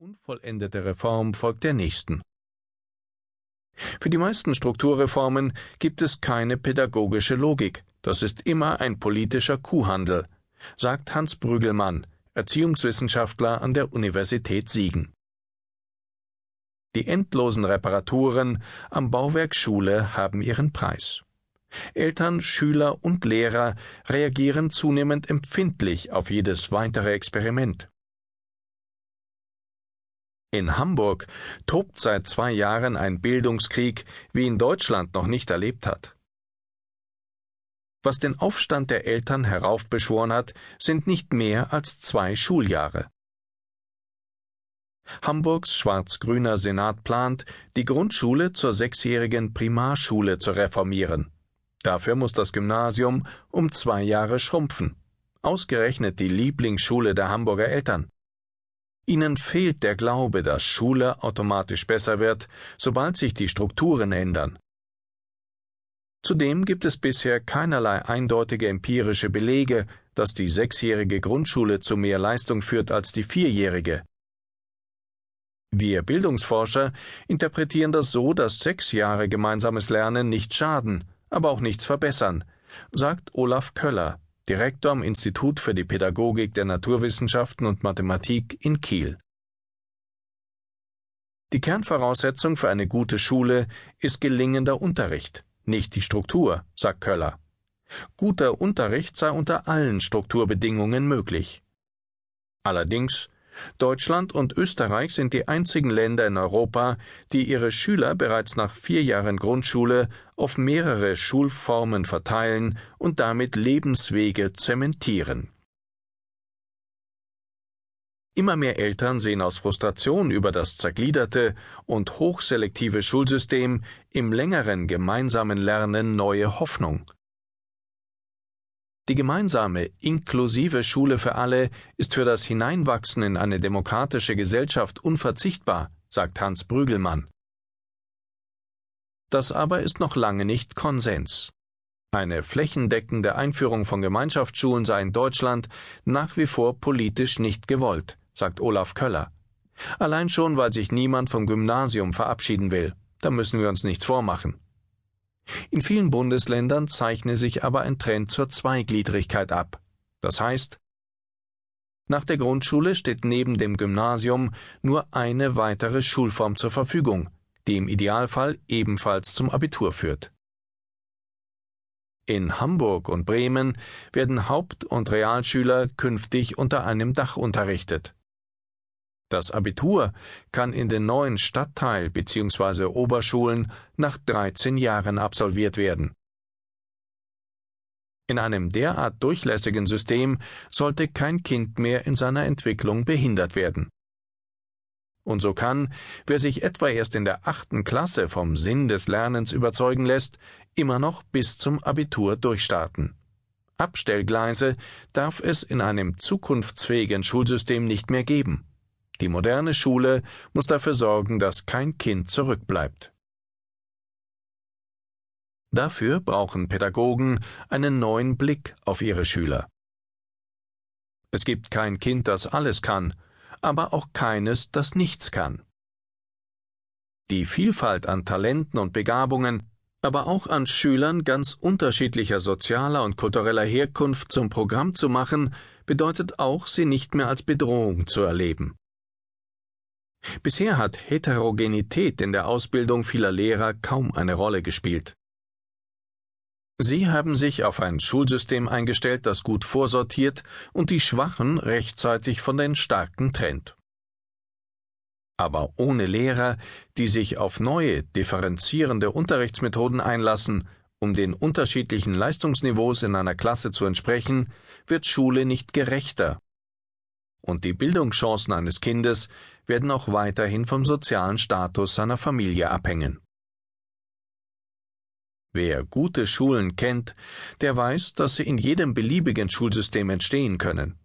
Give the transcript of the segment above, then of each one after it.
unvollendete Reform folgt der nächsten. Für die meisten Strukturreformen gibt es keine pädagogische Logik, das ist immer ein politischer Kuhhandel, sagt Hans Brügelmann, Erziehungswissenschaftler an der Universität Siegen. Die endlosen Reparaturen am Bauwerk Schule haben ihren Preis. Eltern, Schüler und Lehrer reagieren zunehmend empfindlich auf jedes weitere Experiment. In Hamburg tobt seit zwei Jahren ein Bildungskrieg, wie ihn Deutschland noch nicht erlebt hat. Was den Aufstand der Eltern heraufbeschworen hat, sind nicht mehr als zwei Schuljahre. Hamburgs schwarz-grüner Senat plant, die Grundschule zur sechsjährigen Primarschule zu reformieren. Dafür muss das Gymnasium um zwei Jahre schrumpfen. Ausgerechnet die Lieblingsschule der Hamburger Eltern. Ihnen fehlt der Glaube, dass Schule automatisch besser wird, sobald sich die Strukturen ändern. Zudem gibt es bisher keinerlei eindeutige empirische Belege, dass die sechsjährige Grundschule zu mehr Leistung führt als die vierjährige. Wir Bildungsforscher interpretieren das so, dass sechs Jahre gemeinsames Lernen nicht schaden, aber auch nichts verbessern, sagt Olaf Köller, Direktor am Institut für die Pädagogik der Naturwissenschaften und Mathematik in Kiel. Die Kernvoraussetzung für eine gute Schule ist gelingender Unterricht, nicht die Struktur, sagt Köller. Guter Unterricht sei unter allen Strukturbedingungen möglich. Allerdings Deutschland und Österreich sind die einzigen Länder in Europa, die ihre Schüler bereits nach vier Jahren Grundschule auf mehrere Schulformen verteilen und damit Lebenswege zementieren. Immer mehr Eltern sehen aus Frustration über das zergliederte und hochselektive Schulsystem im längeren gemeinsamen Lernen neue Hoffnung. Die gemeinsame, inklusive Schule für alle ist für das Hineinwachsen in eine demokratische Gesellschaft unverzichtbar, sagt Hans Brügelmann. Das aber ist noch lange nicht Konsens. Eine flächendeckende Einführung von Gemeinschaftsschulen sei in Deutschland nach wie vor politisch nicht gewollt, sagt Olaf Köller. Allein schon, weil sich niemand vom Gymnasium verabschieden will. Da müssen wir uns nichts vormachen. In vielen Bundesländern zeichne sich aber ein Trend zur Zweigliedrigkeit ab. Das heißt, nach der Grundschule steht neben dem Gymnasium nur eine weitere Schulform zur Verfügung, die im Idealfall ebenfalls zum Abitur führt. In Hamburg und Bremen werden Haupt- und Realschüler künftig unter einem Dach unterrichtet. Das Abitur kann in den neuen Stadtteil bzw. Oberschulen nach 13 Jahren absolviert werden. In einem derart durchlässigen System sollte kein Kind mehr in seiner Entwicklung behindert werden. Und so kann, wer sich etwa erst in der achten Klasse vom Sinn des Lernens überzeugen lässt, immer noch bis zum Abitur durchstarten. Abstellgleise darf es in einem zukunftsfähigen Schulsystem nicht mehr geben. Die moderne Schule muss dafür sorgen, dass kein Kind zurückbleibt. Dafür brauchen Pädagogen einen neuen Blick auf ihre Schüler. Es gibt kein Kind, das alles kann, aber auch keines, das nichts kann. Die Vielfalt an Talenten und Begabungen, aber auch an Schülern ganz unterschiedlicher sozialer und kultureller Herkunft zum Programm zu machen, bedeutet auch, sie nicht mehr als Bedrohung zu erleben. Bisher hat Heterogenität in der Ausbildung vieler Lehrer kaum eine Rolle gespielt. Sie haben sich auf ein Schulsystem eingestellt, das gut vorsortiert und die Schwachen rechtzeitig von den Starken trennt. Aber ohne Lehrer, die sich auf neue, differenzierende Unterrichtsmethoden einlassen, um den unterschiedlichen Leistungsniveaus in einer Klasse zu entsprechen, wird Schule nicht gerechter und die Bildungschancen eines Kindes werden auch weiterhin vom sozialen Status seiner Familie abhängen. Wer gute Schulen kennt, der weiß, dass sie in jedem beliebigen Schulsystem entstehen können.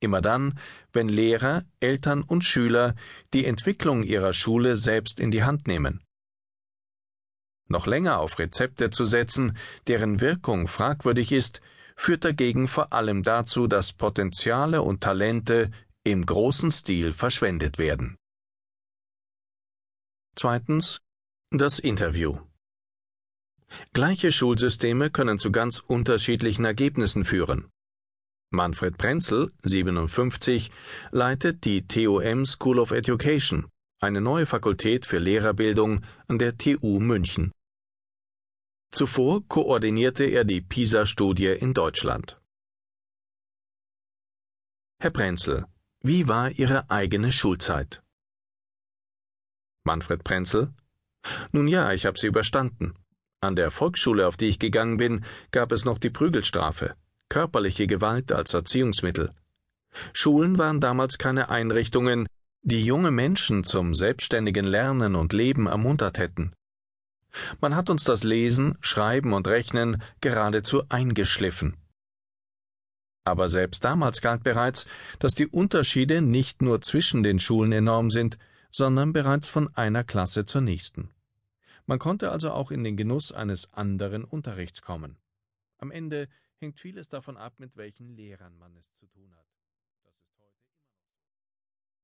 Immer dann, wenn Lehrer, Eltern und Schüler die Entwicklung ihrer Schule selbst in die Hand nehmen. Noch länger auf Rezepte zu setzen, deren Wirkung fragwürdig ist, führt dagegen vor allem dazu, dass Potenziale und Talente im großen Stil verschwendet werden Zweitens das Interview. Gleiche Schulsysteme können zu ganz unterschiedlichen Ergebnissen führen. Manfred Prenzel, 57, leitet die TOM School of Education, eine neue Fakultät für Lehrerbildung an der TU München. Zuvor koordinierte er die PISA-Studie in Deutschland. Herr Prenzel, wie war Ihre eigene Schulzeit? Manfred Prenzel Nun ja, ich habe sie überstanden. An der Volksschule, auf die ich gegangen bin, gab es noch die Prügelstrafe, körperliche Gewalt als Erziehungsmittel. Schulen waren damals keine Einrichtungen, die junge Menschen zum selbstständigen Lernen und Leben ermuntert hätten. Man hat uns das Lesen, Schreiben und Rechnen geradezu eingeschliffen. Aber selbst damals galt bereits, dass die Unterschiede nicht nur zwischen den Schulen enorm sind, sondern bereits von einer Klasse zur nächsten. Man konnte also auch in den Genuss eines anderen Unterrichts kommen. Am Ende hängt vieles davon ab, mit welchen Lehrern man es zu tun hat.